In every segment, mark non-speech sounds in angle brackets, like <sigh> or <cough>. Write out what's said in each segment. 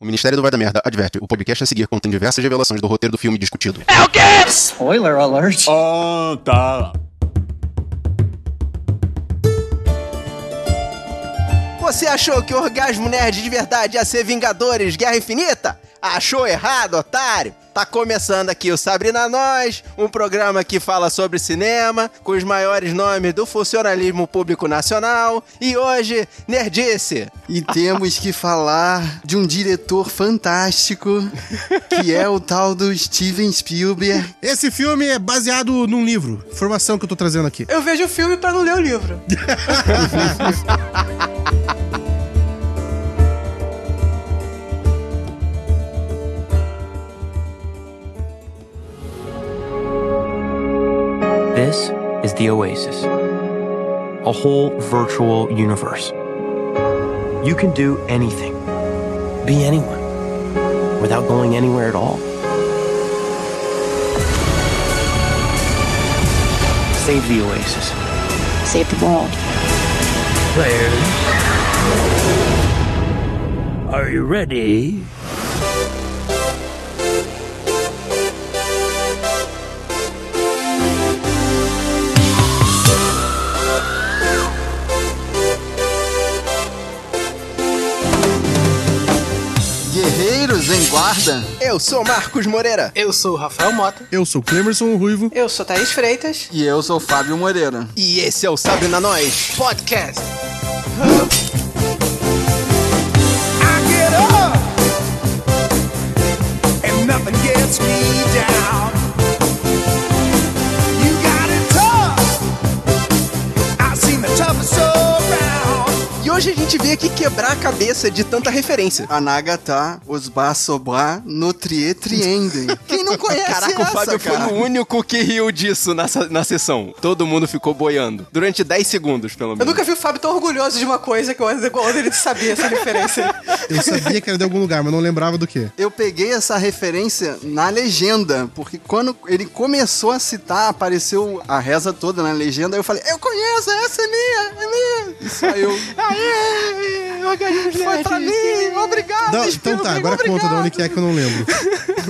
O Ministério do Vai da Merda adverte: o podcast a seguir contém diversas revelações do roteiro do filme discutido. Spoiler alert. Ah, tá. Você achou que o Orgasmo Nerd de verdade ia ser Vingadores Guerra Infinita? Achou errado, otário! Tá começando aqui o Sabrina Nós, um programa que fala sobre cinema, com os maiores nomes do funcionalismo público nacional. E hoje, Nerdice! E temos que falar de um diretor fantástico, que é o tal do Steven Spielberg. Esse filme é baseado num livro. Informação que eu tô trazendo aqui. Eu vejo o filme pra não ler o livro. <laughs> is the Oasis, a whole virtual universe. You can do anything, be anyone, without going anywhere at all. Save the Oasis. Save the world. Players. Are you ready? Guarda. Eu sou Marcos Moreira. Eu sou o Rafael Mota. Eu sou o Clemerson Ruivo. Eu sou Thaís Freitas. E eu sou Fábio Moreira. E esse é o Sabrina Nós. Podcast. Hoje a gente veio aqui quebrar a cabeça de tanta referência. Anagatá, os Basobá, Notrie Triendem. <laughs> Quem não conhece Caraca, o Fábio foi cara? o único que riu disso na, na sessão. Todo mundo ficou boiando. Durante 10 segundos, pelo Eu menos. nunca vi o Fábio tão orgulhoso de uma coisa que eu igual ele sabia essa referência. <laughs> Eu sabia que era de algum lugar, mas não lembrava do que. Eu peguei essa referência na legenda, porque quando ele começou a citar, apareceu a reza toda na legenda, eu falei, eu conheço, essa é minha, é minha. E saiu. <laughs> Aê, organismos Foi pra mim, obrigado, Não, então tá, agora obrigado. conta de onde que é que eu não lembro.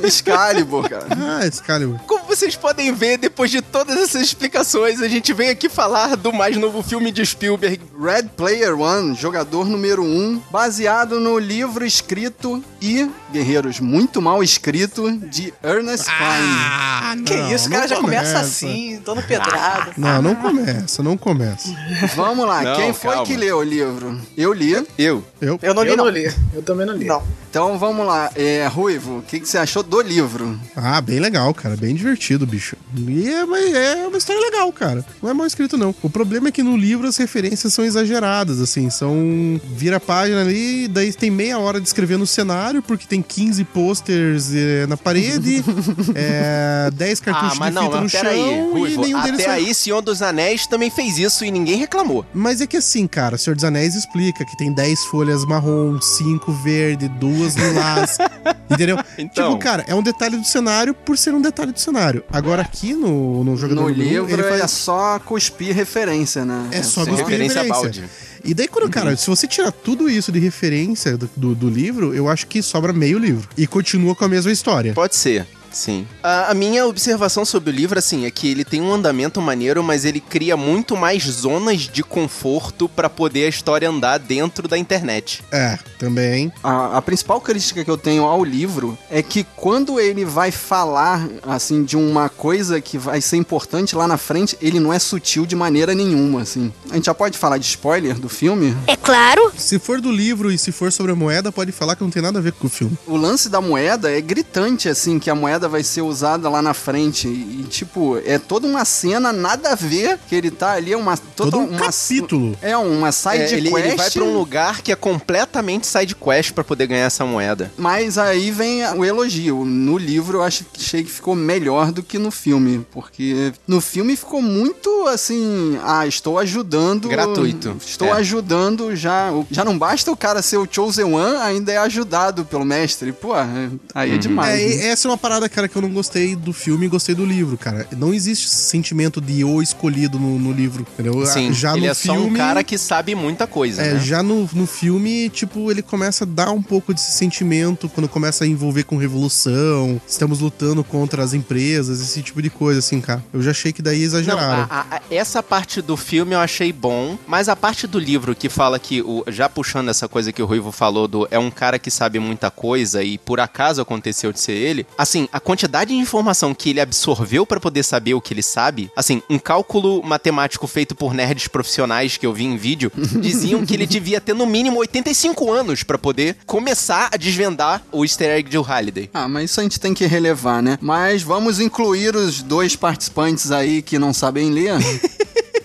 Excalibur, cara. Ah, Excalibur. Como vocês podem ver, depois de todas essas explicações, a gente veio aqui falar do mais novo filme de Spielberg. Red Player One, jogador número 1, um, baseado no livro escrito e, guerreiros, muito mal escrito, de Ernest Cline. Ah, que não, isso, o cara não já começa começa. assim, dando pedrada. <laughs> Não, não começa, não começa. Vamos lá, Não, quem foi calma. que leu o livro? Eu li. Eu. Eu? Eu não li, Eu não. não li. Eu também não li. Não. Então vamos lá, é, Ruivo, o que, que você achou do livro? Ah, bem legal, cara. Bem divertido, bicho. E é, é uma história legal, cara. Não é mal escrito, não. O problema é que no livro as referências são exageradas, assim. São. Vira a página ali, daí tem meia hora descrevendo o cenário, porque tem 15 posters eh, na parede, <laughs> é, 10 cartuchos Ah, mas de não, fita no chão e Ruivo, nenhum deles até foi- aí Senhor dos Anéis também fez isso e ninguém reclamou. Mas é que assim, cara, Senhor dos Anéis explica que tem 10 folhas marrom, 5 verde, duas lilás. <laughs> entendeu? Então. Tipo, cara, é um detalhe do cenário por ser um detalhe do cenário. Agora aqui no, no jogador No um, livro ele é faz- só cuspir referência, né? É só só- cuspir referência referência. balde. E daí, quando, cara, se você tirar tudo isso de referência do, do, do livro, eu acho que sobra meio livro. E continua com a mesma história. Pode ser. Sim. A, a minha observação sobre o livro, assim, é que ele tem um andamento maneiro, mas ele cria muito mais zonas de conforto pra poder a história andar dentro da internet. É, também. A, a principal crítica que eu tenho ao livro é que quando ele vai falar, assim, de uma coisa que vai ser importante lá na frente, ele não é sutil de maneira nenhuma, assim. A gente já pode falar de spoiler do filme? É claro. Se for do livro e se for sobre a moeda, pode falar que não tem nada a ver com o filme. O lance da moeda é gritante, assim, que a moeda vai ser usada lá na frente. E, tipo, é toda uma cena nada a ver que ele tá ali, é uma... Toda Todo um uma, capítulo. É, uma side É, ele, quest. ele vai pra um lugar que é completamente side quest pra poder ganhar essa moeda. Mas aí vem o elogio. No livro eu acho que achei que ficou melhor do que no filme. Porque no filme ficou muito assim. Ah, estou ajudando. Gratuito. Estou É. ajudando já. Já não basta o cara ser o Chosen One, ainda é ajudado pelo mestre. Pô, aí é demais. É, né? essa é uma parada cara, que eu não gostei do filme e gostei do livro, cara. Não existe esse sentimento de o escolhido no, no livro, entendeu? Sim, já ele no é só um filme, cara que sabe muita coisa, É, né? já no, no filme, tipo, ele começa a dar um pouco desse sentimento quando começa a envolver com revolução, estamos lutando contra as empresas, esse tipo de coisa, assim, cara. Eu já achei que daí Não, exageraram. a- a- a- essa parte do filme eu achei bom, mas a parte do livro que fala que, o, já puxando essa coisa que o Ruivo falou do é um cara que sabe muita coisa e por acaso aconteceu de ser ele, assim, a quantidade de informação que ele absorveu pra poder saber o que ele sabe, assim, um cálculo matemático feito por nerds profissionais que eu vi em vídeo, <laughs> diziam que ele devia ter no mínimo 85 anos pra poder começar a desvendar o easter egg de Halliday. Ah, mas isso a gente tem que relevar, né? Mas vamos incluir os dois participantes aí que não sabem ler. <laughs>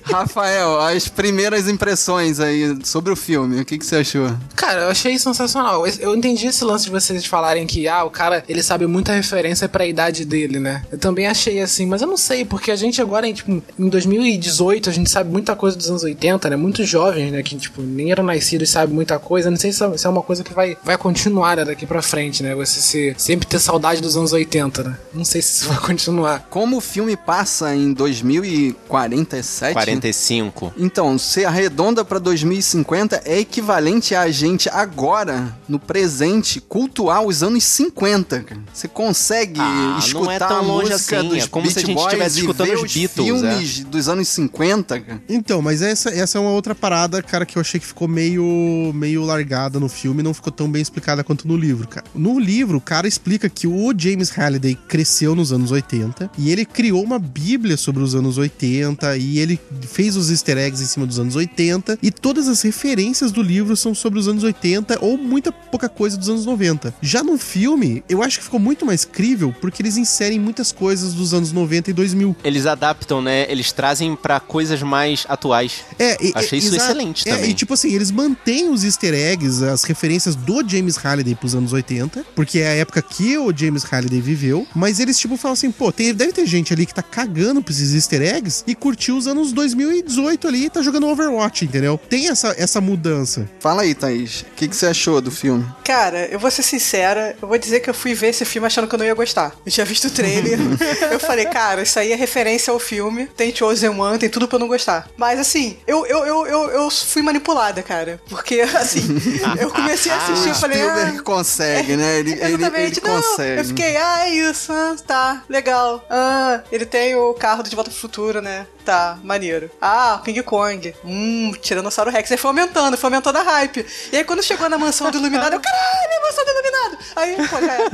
Rafael, as primeiras impressões aí sobre o filme, o que, que você achou? Cara, eu achei sensacional. Eu- Eu entendi esse lance de vocês falarem que, ah, o cara, ele sabe muita referência pra idade dele, né? Eu também achei assim, mas eu não sei, porque a gente agora, em, tipo, em 2018, a gente sabe muita coisa dos anos 80, né? Muitos jovens, né, que, tipo, nem eram nascidos e sabem muita coisa. Não sei se é- se é uma coisa que vai, vai continuar né, daqui pra frente, né? Você se- sempre ter saudade dos anos 80, né? Não sei se isso vai <laughs> continuar. Como o filme passa em 2047? 45. Então, se arredonda pra 2050 é equivalente a gente agora, no presente, cultuar os anos 50. cara. Você consegue Ah, não escutar é tão a longe música assim, dos é como se a gente Boys estivesse escutando os Beatles, filmes dos anos 50, cara. Então, mas essa, essa é uma outra parada, cara, que eu achei que ficou meio, meio largada no filme e não ficou tão bem explicada quanto no livro, cara. No livro, o cara explica que o James Halliday cresceu nos anos 80 e ele criou uma bíblia sobre os anos 80 e ele fez os easter eggs em cima dos anos 80 e todas as referências do livro são sobre os anos 80 ou muita pouca coisa dos anos 90. Já no filme, eu acho que ficou muito mais crível porque eles inserem muitas coisas dos anos 90 e 2000. Eles adaptam, né? Eles trazem pra coisas mais atuais. É, e- Achei e- isso excelente É, também. e tipo assim, eles mantêm os easter eggs, as referências do James Halliday pros anos 80, porque é a época que o James Halliday viveu, mas eles tipo falam assim, pô, tem- deve ter gente ali que tá cagando pra esses easter eggs e curtiu os anos 2018 ali e tá jogando Overwatch, entendeu? Tem essa, essa mudança. Fala aí, Thaís. O que, que você achou do filme? Cara, eu vou ser sincera, eu vou dizer que eu fui ver esse filme achando que eu não ia gostar. Eu tinha visto o trailer, <laughs> eu falei, cara, isso aí é referência ao filme, tem Chosen One, tem tudo pra eu não gostar. Mas assim, eu, eu, eu, eu, eu fui manipulada, cara. Porque, assim, <laughs> eu comecei a assistir e falei, Spielberg ah, consegue, né? Ele, ele, ele Exatamente, não, consegue. eu fiquei, ah, é isso, ah, tá, legal. Ah, ele tem o carro do De Volta pro Futuro, né? Tá, maneiro. Ah, King Kong. Hum, Tiranossauro Rex. Aí foi aumentando, foi aumentando a hype. E aí quando chegou na mansão do Iluminado, eu, caralho, a mansão do Iluminado. Aí, pô, já era.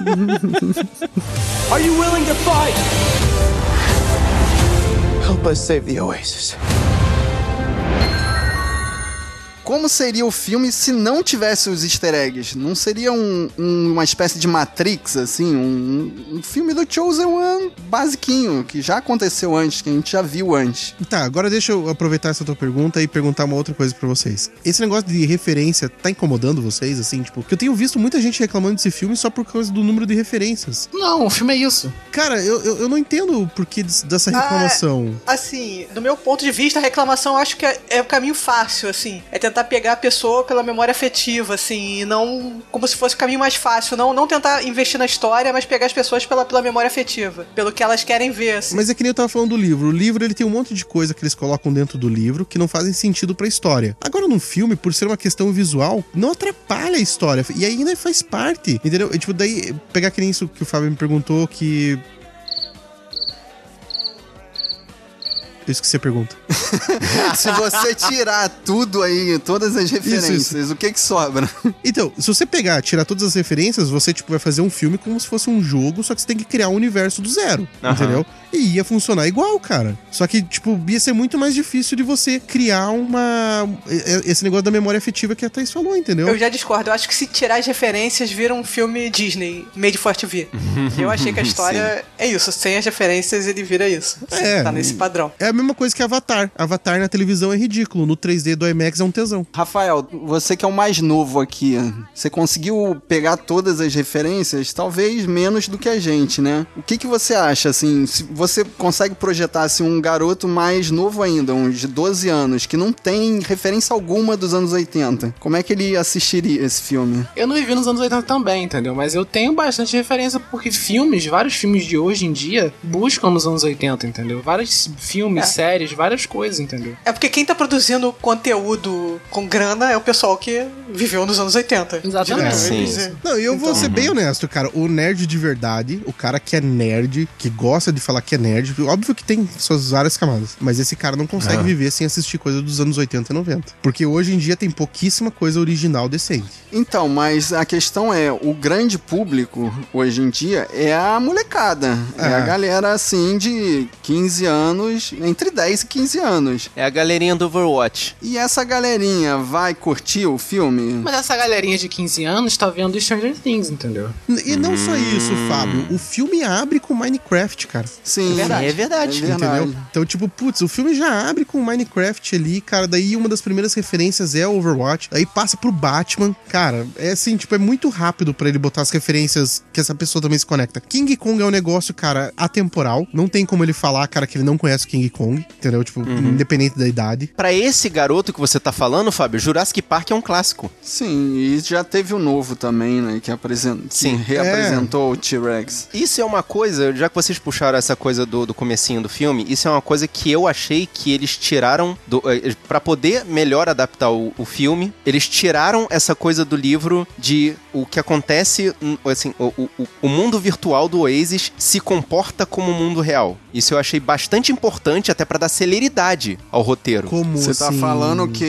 <laughs> Are you willing to fight? Help us save the Oasis. Como seria o filme se não tivesse os easter eggs? Não seria um- um- uma espécie de Matrix, assim? Um, um filme do Chosen One basiquinho, que já aconteceu antes, que a gente já viu antes. Tá, agora deixa eu aproveitar essa tua pergunta e perguntar uma outra coisa pra vocês. Esse negócio de referência tá incomodando vocês, assim, tipo, que eu tenho visto muita gente reclamando desse filme só por causa do número de referências. Não, o filme é isso. Cara, eu, eu, eu não entendo o porquê des- dessa reclamação. Assim, do meu ponto de vista, a reclamação eu acho que é, é o caminho fácil, assim. É tentar pegar a pessoa pela memória afetiva, assim, e não como se fosse o caminho mais fácil. Não, não tentar investir na história, mas pegar as pessoas pela, pela memória afetiva, pelo que elas querem ver, assim. Mas é que nem eu tava falando do livro. O livro ele tem um monte de coisa que eles colocam dentro do livro que não fazem sentido pra história. Agora, num filme, por ser uma questão visual, não atrapalha a história. E ainda faz parte. Entendeu? E, tipo, daí, pegar que nem isso que o Fábio me perguntou, que. Eu esqueci a pergunta. <laughs> se você tirar tudo aí, todas as referências, isso. o que que sobra? Então, se você pegar, tirar todas as referências, você, tipo, vai fazer um filme como se fosse um jogo, só que você tem que criar um universo do zero, Aham. entendeu? E ia funcionar igual, cara. Só que, tipo, ia ser muito mais difícil de você criar uma... Esse negócio da memória afetiva que a Thaís falou, entendeu? Eu já discordo. Eu acho que se tirar as referências, vira um filme Disney, made for TV. Eu achei que a história <laughs> é isso. Sem as referências, ele vira isso. É. Tá nesse padrão. É a mesma coisa que Avatar. Avatar na televisão é ridículo, no 3D do IMAX é um tesão. Rafael, você que é o mais novo aqui, você conseguiu pegar todas as referências? Talvez menos do que a gente, né? O que, que você acha, assim, se você consegue projetar assim, um garoto mais novo ainda, uns de 12 anos, que não tem referência alguma dos anos 80, como é que ele assistiria esse filme? Eu não vivi nos anos 80 também, entendeu? Mas eu tenho bastante referência porque filmes, vários filmes de hoje em dia, buscam nos anos 80, entendeu? Vários filmes, É. séries, várias coisas, entendeu? É porque quem tá produzindo conteúdo com grana é o pessoal que viveu nos anos 80. Exatamente. Direto, Sim. Não, e eu vou Então- ser bem honesto, cara. O nerd de verdade, o cara que é nerd, que gosta de falar que é nerd, óbvio que tem suas várias camadas, mas esse cara não consegue viver sem assistir coisa dos anos 80 e 90. Porque hoje em dia tem pouquíssima coisa original decente. Então, mas a questão é, o grande público hoje em dia é a molecada. É, É. a galera assim de 15 anos, entre 10 e 15 anos. É a galerinha do Overwatch. E essa galerinha vai curtir o filme? Mas essa galerinha de 15 anos tá vendo Stranger Things, entendeu? E não só isso, Hum. Fábio. O filme abre com Minecraft, cara. Sim, É verdade. É verdade. Entendeu? Então, tipo, putz, o filme já abre com Minecraft ali, cara. Daí uma das primeiras referências é o Overwatch. Aí passa pro Batman. Cara, é assim, tipo, é muito rápido pra ele botar as referências que essa pessoa também se conecta. King Kong é um negócio, cara, atemporal. Não tem como ele falar, cara, que ele não conhece o King Kong. Entendeu? Tipo, Uhum. independente da idade. Pra esse garoto que você tá falando, Fábio, Jurassic Park é um clássico. Sim, e já teve o novo também, né? Que, apresen... que Sim. reapresentou o T-Rex. Isso é uma coisa, já que vocês puxaram essa coisa do, do comecinho do filme, isso é uma coisa que eu achei que eles tiraram do, eh, pra poder melhor adaptar o, o filme, eles tiraram essa coisa do livro de o que acontece, assim, o, o, o- o mundo virtual do Oasis se comporta como o mundo real. Isso eu achei bastante importante até pra dar celeridade ao roteiro. Como Você tá assim- falando que.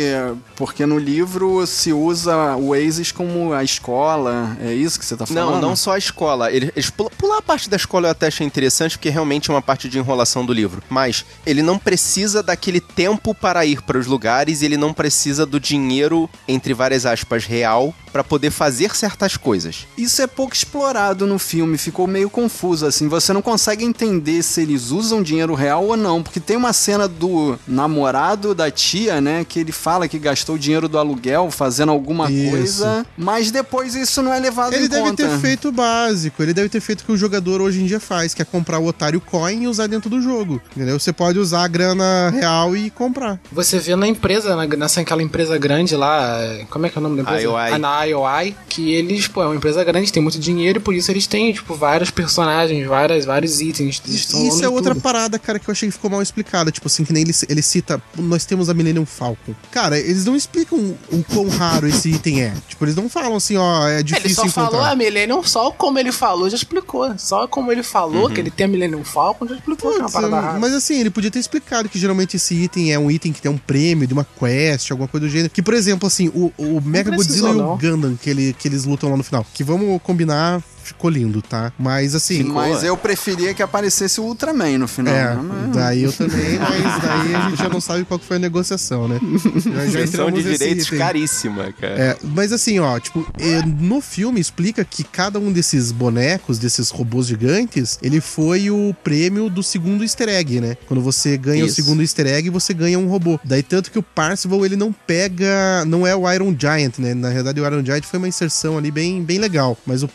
Porque no livro se usa o Oasis como a escola. É isso que você tá falando? Não, não só a escola. Ele- Eles, pula- pular a parte da escola eu até achei interessante, porque realmente é uma parte de enrolação do livro. Mas ele não precisa daquele tempo para ir para os lugares, e ele não precisa do dinheiro, entre várias aspas, real, para poder fazer certas coisas. Isso é pouco explorado no filme, ficou meio confuso assim. Você não consegue entender se eles usam dinheiro real ou não, porque tem uma cena do namorado da tia, né, que ele fala que gastou o dinheiro do aluguel fazendo alguma Isso. coisa, mas depois isso não é levado Ele em deve conta. ter feito o básico, ele deve ter feito o que o jogador hoje em dia faz, que é comprar o Otário Coin e usar dentro do jogo. Entendeu? Você pode usar a grana real e comprar. Você vê na empresa, na, nessa aquela empresa grande lá, como é que é o nome da empresa? IOI. Ah, na IOI, que eles, pô, é uma empresa grande, tem muito dinheiro e por isso eles têm, tipo, vários personagens, várias, vários itens. Isso é outra tudo. parada, cara, que eu achei que ficou mal explicada. Tipo assim, que nem ele, ele cita, nós temos a Millennium Falcon. Cara, eles não explicam o quão raro esse item é. Tipo, eles não falam assim, ó, é Ele difícil só falou encontrar. a Millennium, só como ele falou, já explicou. Só como ele falou Uhum. que ele tem a Millennium Falcon, já explicou que é uma parada rara. mas assim, ele podia ter explicado que geralmente esse item é um item que tem um prêmio de uma quest, alguma coisa do gênero. Que, por exemplo, assim, o, o Mega Godzilla e o não. Que, ele, que eles lutam lá no final. Que vamos combinar, ficou lindo, tá? Mas assim. Mas eu preferia que aparecesse o Ultraman no final. É, né? daí eu também, <laughs> mas daí a gente já não sabe qual que foi a negociação, né? Já, já Sessão de direitos item. caríssima, cara. É, mas assim, ó, tipo, é, no filme explica que cada um desses bonecos, desses robôs gigantes, ele foi o prêmio do segundo easter egg, né? Quando você ganha o Isso. segundo easter egg, você ganha um robô. Daí tanto que o Parcival, ele não pega, não é o Iron Giant, né? Na verdade, o Iron Giant foi uma inserção ali bem, bem legal. Mas o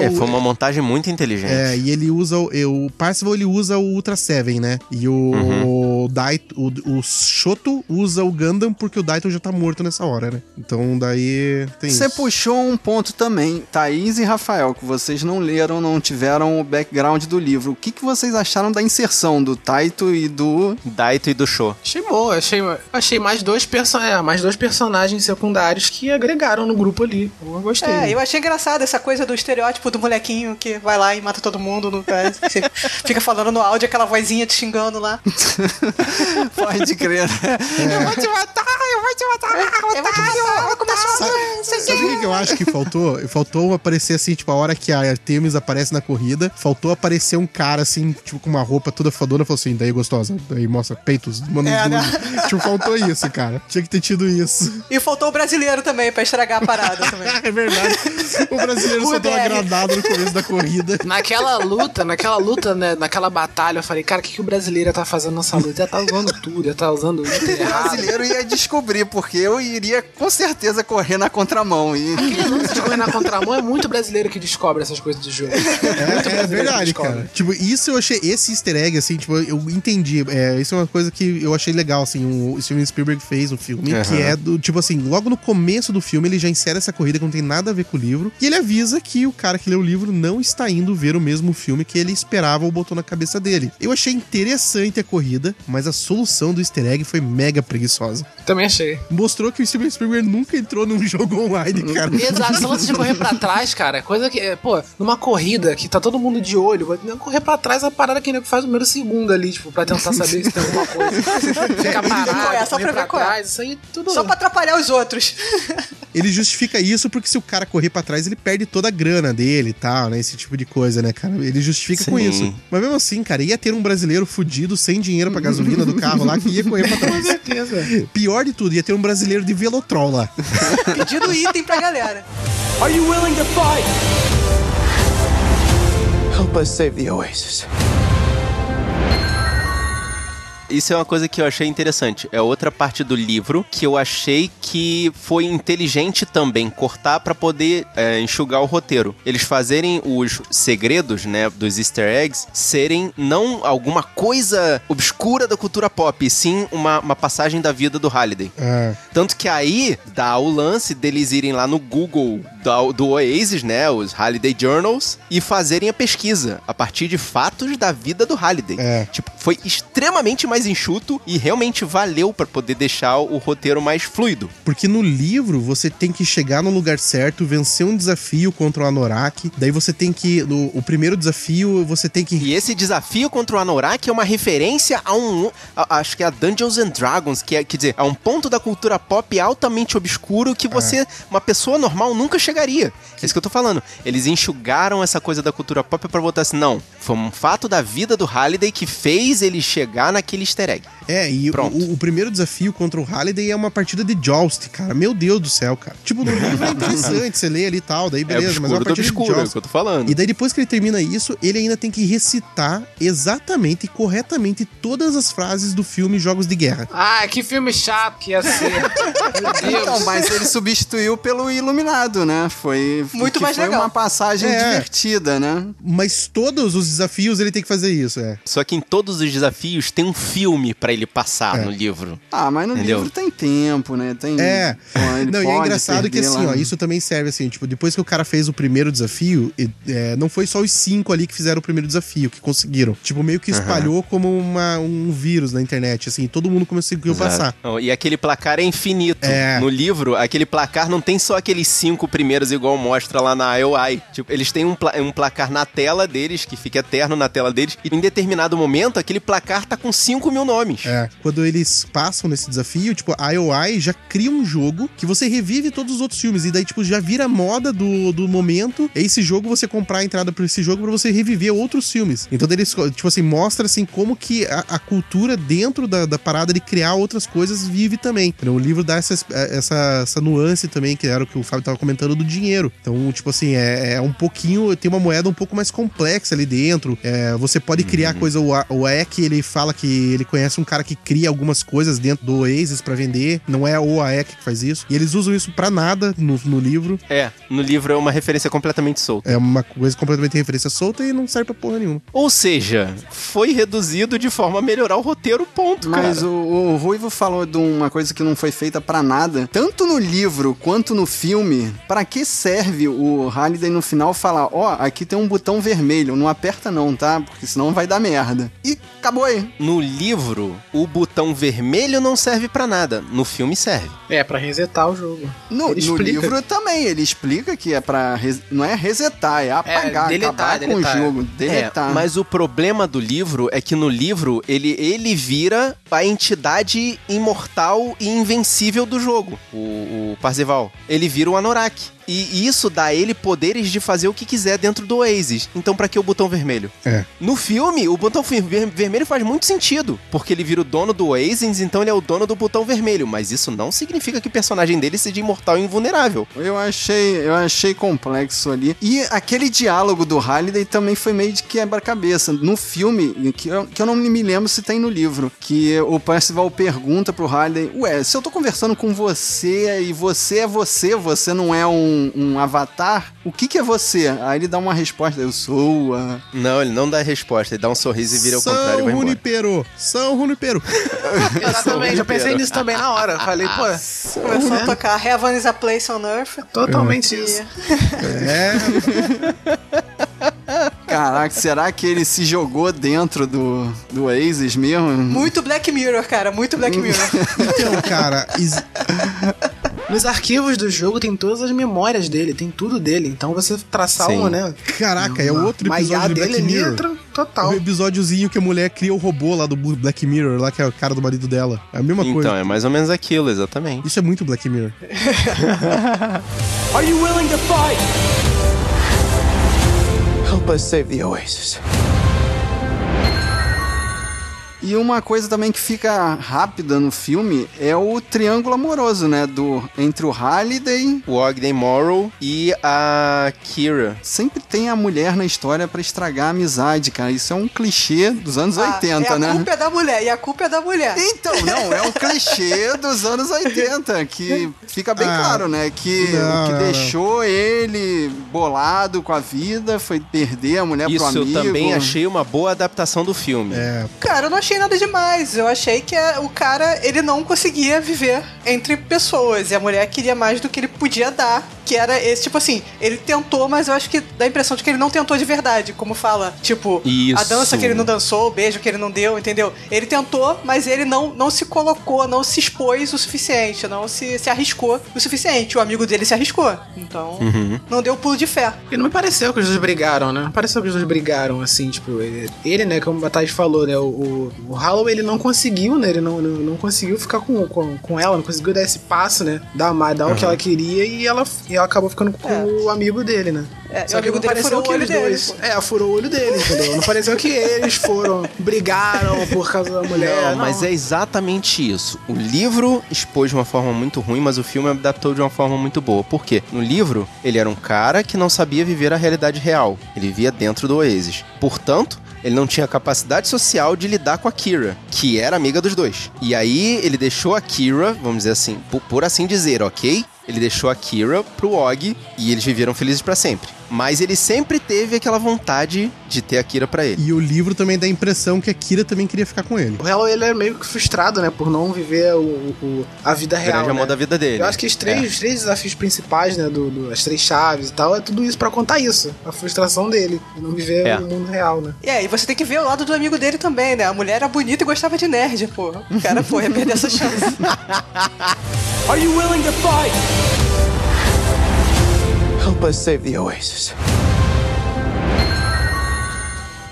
Parcival... É, foi uma montagem muito inteligente. É, e ele usa o, o Parcival ele usa o Ultra Seven, né? E o Uhum. Daito, o, o Shoto usa o Gundam porque o Daito já tá morto nessa hora, né? Então daí tem Você isso. puxou um ponto também, Thaís e Rafael, que vocês não leram, não tiveram o background do livro. O que, que vocês acharam da inserção do Taito e do. Daito e do show. Achei boa, achei, achei mais, dois perso é, mais dois personagens secundários que agregaram no grupo ali. Eu gostei. É, eu achei engraçado essa coisa do estereótipo do molequinho que vai lá e mata todo mundo. No, fica falando no áudio aquela vozinha te xingando lá. <laughs> <laughs> Pode crer. Eu vou te matar, eu vou Sabe, sabe o que que eu acho que faltou? Faltou aparecer assim, tipo, a hora que a Artemis aparece na corrida, faltou aparecer um cara assim, tipo, com uma roupa toda fodona, falou assim, daí gostosa, daí mostra peitos, mano, É, né? tipo, faltou isso, cara. Tinha que ter tido isso. E faltou o brasileiro também pra estragar a parada também. <laughs> É verdade. O brasileiro só deu uma UBR. granada no começo da corrida. <laughs> Naquela luta, naquela luta, né, naquela batalha, eu falei, cara, o que, que o brasileiro tá fazendo nessa luta? Já tá usando tudo, já tá usando o <laughs> O brasileiro ia descobrir, porque eu iria com certeza correr na contramão. E Aquele lance de correr na contramão é muito brasileiro que descobre essas coisas do jogo. É, é verdade, cara. Tipo, isso eu achei, esse easter egg, assim, tipo, eu entendi. É, isso é uma coisa que eu achei legal, assim, o Steven Spielberg fez no filme, Aham. que é do, tipo assim, logo no começo do filme ele já insere essa corrida que não tem nada a ver com o livro, e ele avisa que o cara que leu o livro não está indo ver o mesmo filme que ele esperava ou botou na cabeça dele. Eu achei interessante a corrida, mas a solução do easter egg foi mega preguiçosa. Também achei. Mostrou que o Steven Spielberg nunca entrou num <laughs> jogo online, cara. Exato, lance de correr pra trás, cara, é coisa que, é, pô, numa corrida que tá todo mundo de olho, correr pra trás é a parada que faz no primeiro segundo ali, tipo, pra tentar saber se tem alguma coisa. <laughs> Ficar parado, qual é, só pra ver qual é. trás, isso aí tudo... Só pra atrapalhar os outros. Ele justifica isso porque se o cara correr pra trás, ele perde toda a grana dele e tal, né? Esse tipo de coisa, né, cara? Ele justifica com Sim. isso. Mas mesmo assim, cara, ia ter um brasileiro fudido sem dinheiro pra gasolina do carro lá que ia correr pra <laughs> Com trás. certeza. Pior de tudo, ia ter um brasileiro de Velotrol lá. <laughs> Pedindo item pra galera. Are you willing to fight? Help us save the Oasis. Isso é uma coisa que eu achei interessante. É outra parte do livro que eu achei que foi inteligente também cortar pra poder é, enxugar o roteiro. Eles fazerem os segredos, né, dos easter eggs serem não alguma coisa obscura da cultura pop, sim uma, uma passagem da vida do Halliday. É. Tanto que aí dá o lance deles irem lá no Google da- do, Oasis, né? Os Halliday Journals, e fazerem a pesquisa a partir de fatos da vida do Halliday. É. Tipo, foi extremamente mais enxuto e realmente valeu pra poder deixar o roteiro mais fluido. Porque no livro você tem que chegar no lugar certo, vencer um desafio contra o Anorak. Daí você tem que. No, o primeiro desafio você tem que. E esse desafio contra o Anorak é uma referência a um. a- acho que é a Dungeons and Dragons, que é, quer dizer, a um ponto da cultura pop altamente obscuro que você, uma pessoa normal, nunca chegaria. É isso que eu tô falando. Eles enxugaram essa coisa da cultura pop pra botar assim, não. Foi um fato da vida do Halliday que fez ele chegar naquele easter egg. É, e o, o primeiro desafio contra o Halliday é uma partida de Joust, cara. Meu Deus do céu, cara. Tipo, no livro é interessante, você lê ali e tal, daí beleza, é mas é uma partida obscuro, de é o Joust. que eu tô falando. E daí depois que ele termina isso, ele ainda tem que recitar exatamente e corretamente todas as frases do filme Jogos de Guerra. Ah, que filme chato que ia ser. <laughs> Meu Deus. Então, mas ele substituiu pelo Iluminado, né? Foi Muito mais foi legal. uma passagem É. divertida, né? Mas todos os desafios ele tem que fazer isso, é. Só que em todos os desafios tem um filme pra ele passar É. no livro. Ah, mas no Entendeu? livro tem tempo, né? Tem. É. Pô, Não, e é engraçado que assim, lá. ó, isso também serve assim, tipo, depois que o cara fez o primeiro desafio, e, é, não foi só os cinco ali que fizeram o primeiro desafio, que conseguiram. Tipo, meio que espalhou como uma, um vírus na internet, assim, todo mundo conseguiu passar. Não, E aquele placar é infinito. É. No livro, aquele placar não tem só aqueles cinco primeiros, igual mostra lá na IOI. Tipo, eles têm um, pla- um placar na tela deles, que fica eterno na tela deles, e em determinado momento, aquele placar tá com 5 mil nomes. É. Quando eles passam nesse desafio, tipo, a IOI já cria um jogo que você revive todos os outros filmes. E daí, tipo, já vira moda do, do momento. Esse jogo, você comprar a entrada pra esse jogo pra você reviver outros filmes. Então, eles, tipo assim, mostra assim como que a, a cultura dentro da, da parada de criar outras coisas vive também. Entendeu? O livro dá essa, essa, essa nuance também, que era o que o Fábio tava comentando do dinheiro. Então, tipo assim, é, é um pouquinho. Tem uma moeda um pouco mais complexa ali dentro. É, você pode criar coisa. O, o AEC, ele fala que ele conhece um cara que cria algumas coisas dentro do Oasis pra vender. Não é o AEC que faz isso. E eles usam isso pra nada no, no livro. É, no livro é uma referência completamente solta. É uma coisa completamente referência solta e não serve pra porra nenhuma. Ou seja, foi reduzido de forma a melhorar o roteiro, ponto, Mas cara. o, o Ruivo falou de uma coisa que não foi feita pra nada. Tanto no livro quanto no filme, pra que serve o Halliday no final falar, ó, aqui tem um botão vermelho, não aperta não, tá? Porque senão vai dar merda. E acabou aí. No livro, o botão vermelho não serve pra nada. No filme serve. É, pra resetar o jogo. No, no livro também, ele explica que é pra. res- Não é resetar, é apagar, deletar, acabar deletar. com o jogo. Deletar. É, mas o problema do livro é que no livro ele, ele vira a entidade imortal e invencível do jogo, o, o Parzival. Ele vira o Anorak. E isso dá a ele poderes de fazer o que quiser dentro do Oasis. Então, pra que o botão vermelho? É. No filme, o botão ver- vermelho faz muito sentido, porque ele vira o dono do Oasis, então ele é o dono do botão vermelho. Mas isso não significa que o personagem dele seja imortal e invulnerável. Eu achei, eu achei complexo ali. E aquele diálogo do Halliday também foi meio de quebra-cabeça. No filme, que eu, que eu não me lembro se tem no livro, que o Percival pergunta pro Halliday: Ué, se eu tô conversando com você e você é você, você não é um, um avatar, o que que é você? Aí ele dá uma resposta: Eu sou a. Não, ele não dá resposta, ele dá um sorriso e vira ao contrário e São vai embora. São Junipero. Exatamente, <laughs> eu pensei nisso também na hora. Falei, pô, Começou a tocar Heaven is a Place on Earth. totalmente E- isso. É. <laughs> Caraca, será que ele se jogou dentro do, do Oasis mesmo? Muito Black Mirror, cara. Muito Black Mirror. Então, cara, is- Nos arquivos do jogo tem todas as memórias dele, tem tudo dele. Então você traçar Sim. uma, né? caraca, é o outro episódio de dele Black ali Mirror. entra total. O episódiozinho que a mulher cria o robô lá do Black Mirror, lá que é o cara do marido dela. É a mesma Então, coisa. é mais ou menos aquilo, exatamente. Isso é muito Black Mirror. <laughs> Are you willing to fight? Help us save the Oasis. E uma coisa também que fica rápida no filme é o triângulo amoroso, né? Do, entre o Halliday. O Ogden Morrow e a Kira. Sempre tem a mulher na história pra estragar a amizade, cara. Isso é um clichê dos anos Ah, 80, é a né? culpa é da mulher, e a culpa é da mulher. Então, não, é um clichê <laughs> dos anos 80, que fica bem Ah, claro, né? Que não, o que não, deixou ele bolado com a vida foi perder a mulher Isso pro eu amigo. também achei uma boa adaptação do filme. É. Cara, eu não achei nada demais. Eu achei que é- o cara, ele não conseguia viver entre pessoas. E a mulher queria mais do que ele podia dar. Que era esse, tipo assim, ele tentou, mas eu acho que dá a impressão de que ele não tentou de verdade. Como fala, tipo, a Isso. dança que ele não dançou, o beijo que ele não deu, entendeu? Ele tentou, mas ele não, não se colocou, não se expôs o suficiente, não se, se arriscou o suficiente. O amigo dele se arriscou. Então, Uhum. não deu pulo de fé. E não me pareceu que os dois brigaram, né? Não pareceu que os dois brigaram, assim, tipo, ele, ele, né, como o Batais falou, né, o, o, o Holloway, ele não conseguiu, né, ele não, não, não conseguiu ficar com, com, com ela, não conseguiu dar esse passo, né, dar, mais, dar o que ela queria e ela, e ela acabou ficando com É. o amigo dele, né? É, Só o que amigo não dele pareceu que eles dele, dois... pô. É, furou o olho dele, entendeu? Não pareceu que eles foram, brigaram por causa da mulher, Não, mas é exatamente isso. O livro expôs de uma forma muito ruim, mas o filme adaptou de uma forma muito boa. Por quê? No livro, ele era um cara que não sabia viver a realidade real. Ele vivia dentro do Oasis. Portanto, ele não tinha capacidade social de lidar com a Kira, que era amiga dos dois. E aí ele deixou a Kira, vamos dizer assim, por, assim dizer, ok? Ele deixou a Kira pro Og e eles viveram felizes pra sempre. Mas ele sempre teve aquela vontade de ter a Kira pra ele. E o livro também dá a impressão que a Kira também queria ficar com ele. O Holloway, ele é meio que frustrado, né, por não viver o, o- a vida O real, grande amor né? da vida dele. Eu acho que os três, É. os três desafios principais, né, do, do- as três chaves e tal, é tudo isso pra contar isso. A frustração dele, de não viver É. o mundo real, né? E aí, você tem que ver o lado do amigo dele também, né? A mulher era bonita e gostava de nerd, pô. O cara, pô, ia perder essa chance. <laughs> Are you willing to fight? Help us save the Oasis.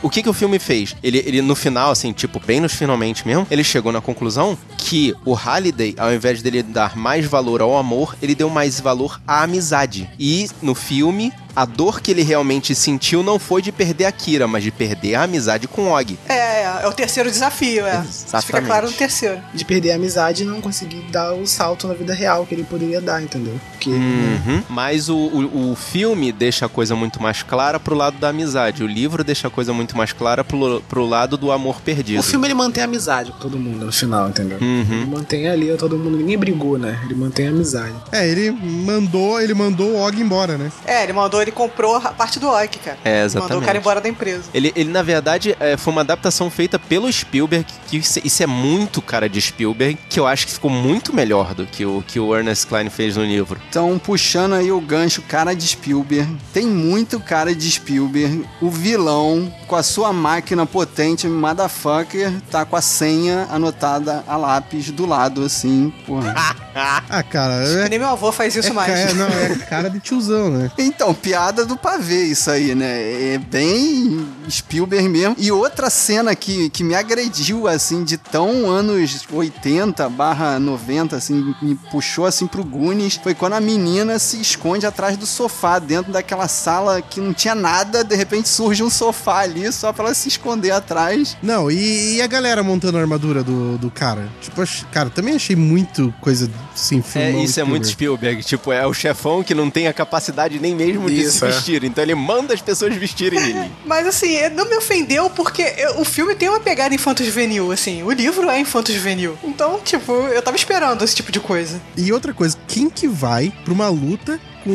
O que que o filme fez? Ele, ele no final, assim, tipo, bem nos finalmente mesmo, ele chegou na conclusão que o Halliday, ao invés dele dar mais valor ao amor, ele deu mais valor à amizade. E no filme, a dor que ele realmente sentiu não foi de perder a Kira, mas de perder a amizade com o Og. É, é, é o terceiro desafio, é. Isso fica Exatamente. claro no terceiro. De perder a amizade e não conseguir dar o salto na vida real que ele poderia dar, entendeu? Né, Uhum. Mas o, o, o filme deixa a coisa muito mais clara pro lado da amizade. O livro deixa a coisa muito mais clara pro, pro lado do amor perdido. o filme ele mantém a amizade com todo mundo no final, entendeu? Uhum. Ele mantém ali todo mundo, ninguém brigou, né? Ele mantém a amizade. É, ele mandou, ele mandou o Og embora, né? É, ele mandou ele comprou a parte do Og, cara. É, Mandou exatamente. o cara embora da empresa. Ele, ele, na verdade, é, foi uma adaptação feita pelo Spielberg, que isso, isso é muito cara de Spielberg, que eu acho que ficou muito melhor do que o que o Ernest Klein fez no livro. Então, puxando aí o gancho, cara de Spielberg. Tem muito cara de Spielberg. O vilão, com a sua máquina potente, motherfucker, tá com a senha anotada a lápis do lado, assim, porra. <laughs> Ah, cara, Que é, nem meu avô faz isso é, mais. é, não, é cara de tiozão, né? <laughs> Então, piada do pavê isso aí, né? É bem Spielberg mesmo. E outra cena que, que me agrediu, assim, de tão anos 80 barra 90, assim, me puxou, assim, pro Goonies, foi quando a menina se esconde atrás do sofá, dentro daquela sala que não tinha nada, de repente surge um sofá ali, só pra ela se esconder atrás. Não, e, e a galera montando a armadura do, do cara? Tipo, cara, também achei muito coisa assim, É, isso é muito Spielberg. Tipo, é o chefão que não tem a capacidade nem mesmo de Isso, se é. vestir. Então ele manda as pessoas vestirem ele. <laughs> Mas assim, não me ofendeu porque eu- o filme tem uma pegada infanto-juvenil, assim. O livro é infanto-juvenil. Então, tipo, eu tava esperando esse tipo de coisa. E outra coisa, quem que vai pra uma luta com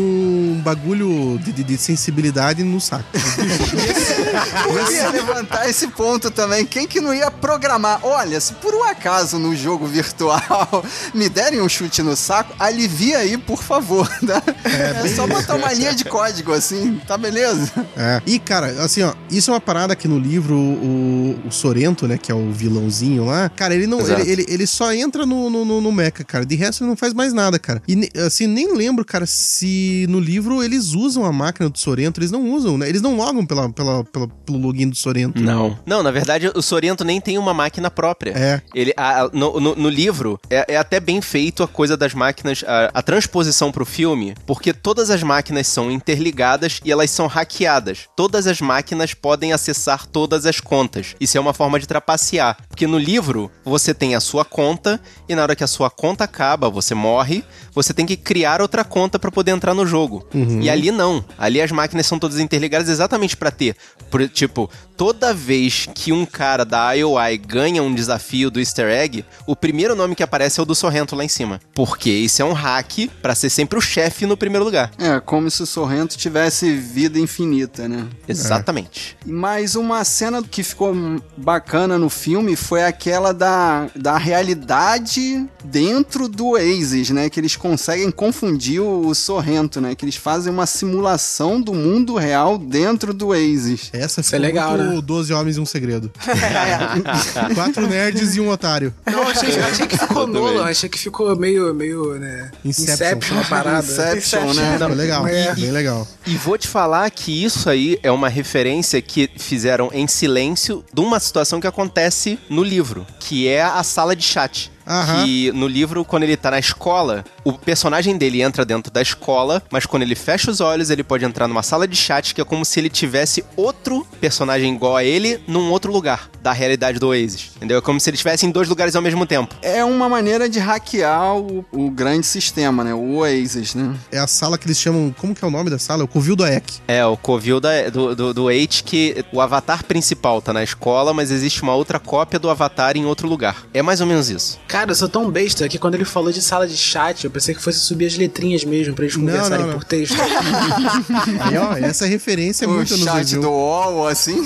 um bagulho de, de- de sensibilidade no saco? <laughs> Eu ia levantar esse ponto também. Quem que não ia programar? Olha, se por um acaso no jogo virtual <laughs> me derem um chute no saco, alivia aí, por favor. Tá? <laughs> É, só botar uma linha de código assim, tá beleza? É. E, cara, assim, ó, isso é uma parada que no livro o, o Sorento, né, que é o vilãozinho lá, cara, ele não. Ele, ele, ele só entra no, no, no, no mecha, cara. De resto, ele não faz mais nada, cara. E, assim, nem lembro, cara, se no livro eles usam a máquina do Sorento. Eles não usam, né? Eles não logam pela, pela, pela- pelo login do Sorento. Não. Não, na verdade, o Sorento nem tem uma máquina própria. É. Ele, a- a- no, no- no livro, é, é até bem feito a coisa das máquinas, a, a transposição pro filme, porque todas as máquinas são interligadas e elas são hackeadas. Todas as máquinas podem acessar todas as contas. Isso é uma forma de trapacear. Porque no livro, você tem a sua conta e na hora que a sua conta acaba, você morre, você tem que criar outra conta pra poder entrar no jogo. E ali não. Ali as máquinas são todas interligadas exatamente pra ter. Por- tipo, toda vez que um cara da IOI ganha um desafio do Easter Egg, o primeiro nome que aparece é o do Sorrento lá em cima. Porque isso é um hack pra ser sempre o chefe no primeiro lugar. É, como se o Sorrento tivesse vida infinita, né? Exatamente. Mas uma cena que ficou bacana no filme foi aquela da, da realidade dentro do Oasis, né? Que eles conseguem confundir o Sorrento, né? Que eles fazem uma simulação do mundo real dentro do Oasis. Essa Isso é ficou legal, muito né? 12 homens e um segredo. <laughs> <laughs> Quatro nerds e um otário. Não, achei, achei que ficou. Nolan, achei que ficou meio, meio, né? Inception. Inception a parada. Inception, né? Foi legal, É. bem legal. E vou te falar que isso aí é uma referência que fizeram em silêncio de uma situação que acontece no livro, que é a sala de chat. Aham. Que no livro, quando ele tá na escola, o personagem dele entra dentro da escola, mas quando ele fecha os olhos, ele pode entrar numa sala de chat que é como se ele tivesse outro personagem igual a ele num outro lugar da realidade do Oasis. Entendeu? É como se ele estivesse em dois lugares ao mesmo tempo. É uma maneira de hackear o, o grande sistema, né? O Oasis, né? É a sala que eles chamam. Como que é o nome da sala? É o Covil do Ek. É, o Covil da- do, do, do H, que o avatar principal tá na escola, mas existe uma outra cópia do avatar em outro lugar. É mais ou menos isso. Cara, eu sou tão besta que quando ele falou de sala de chat, eu pensei que fosse subir as letrinhas mesmo pra eles conversarem não, não. por texto. <laughs> Aí, ó, essa referência é o muito no chat do UOL, assim.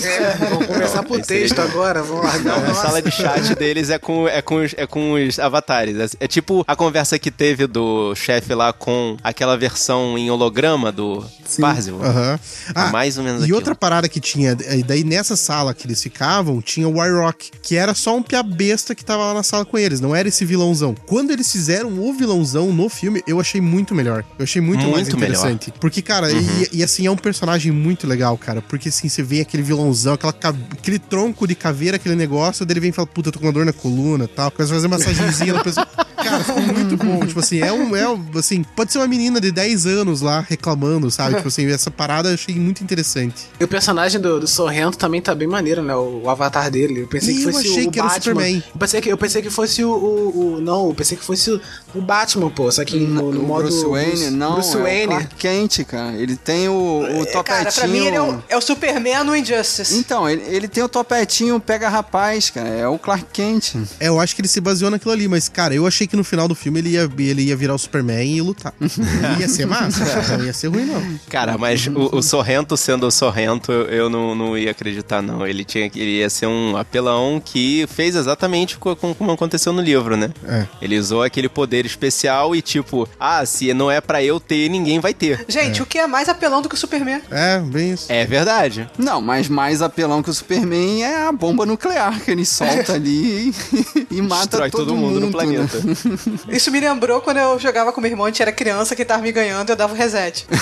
Vamos conversar por texto agora, vamos largar o A sala de chat deles é com, é com, os, é com os avatares. É, é tipo a conversa que teve do chefe lá com aquela versão em holograma do Parzival. Aham. Ah, mais ou menos E aquilo. outra parada que tinha, e daí nessa sala que eles ficavam, tinha o Wyrock, que era só um pia besta que tava lá na sala com eles, não era esse vilãozão. Quando eles fizeram o vilãozão no filme, eu achei muito melhor. Eu achei muito, mais Muito melhor. Uhum. interessante. Porque, cara, e, e assim, é um personagem muito legal, cara. Porque assim, você vê aquele vilãozão, aquela, aquele tronco de caveira, aquele negócio, daí ele vem e fala, puta, eu tô com uma dor na coluna e tal. Começa a fazer massagenzinha na pessoa. <laughs> Cara, ficou muito bom. Tipo assim, é um, é um, assim, pode ser uma menina de 10 anos lá reclamando, sabe? Tipo assim, essa parada eu achei muito interessante. E o personagem do, do Sorrento também tá bem maneiro, né? O, o avatar dele. Eu pensei Ih, que eu fosse achei o que era o Batman. Superman. Eu pensei que, eu pensei que fosse o, o, o- Não, eu pensei que fosse o, o Batman, pô. Só que no, no modo. Bruce Wayne, Bruce- não, Bruce é o Wayne. Clark Kent, cara. Ele tem o, o topetinho... Cara, pra mim ele é o, é o Superman no Injustice. Então, ele, ele tem o topetinho pega rapaz, cara. É o Clark Kent. É, eu acho que ele se baseou naquilo ali, mas, cara, eu achei que no final do filme ele ia, ele ia virar o Superman e ia lutar. <laughs> ia ser massa, não ia ser ruim, não. Cara, mas o, o Sorrento sendo o Sorrento, eu- não, não ia acreditar, não. Ele, tinha, ele ia ser um apelão que fez exatamente co- com- como aconteceu no livro, né? É. Ele usou aquele poder especial e tipo, ah, se não é pra eu ter, ninguém vai ter. Gente, o que é mais apelão do que o Superman? É, bem isso. É verdade. Não, mas mais apelão que o Superman é a bomba nuclear que ele solta ali e, e mata Destrói todo, todo mundo no né? planeta. <laughs> Isso me lembrou quando eu jogava com meu irmão, a gente era criança, que tava me ganhando e eu dava o reset. <laughs>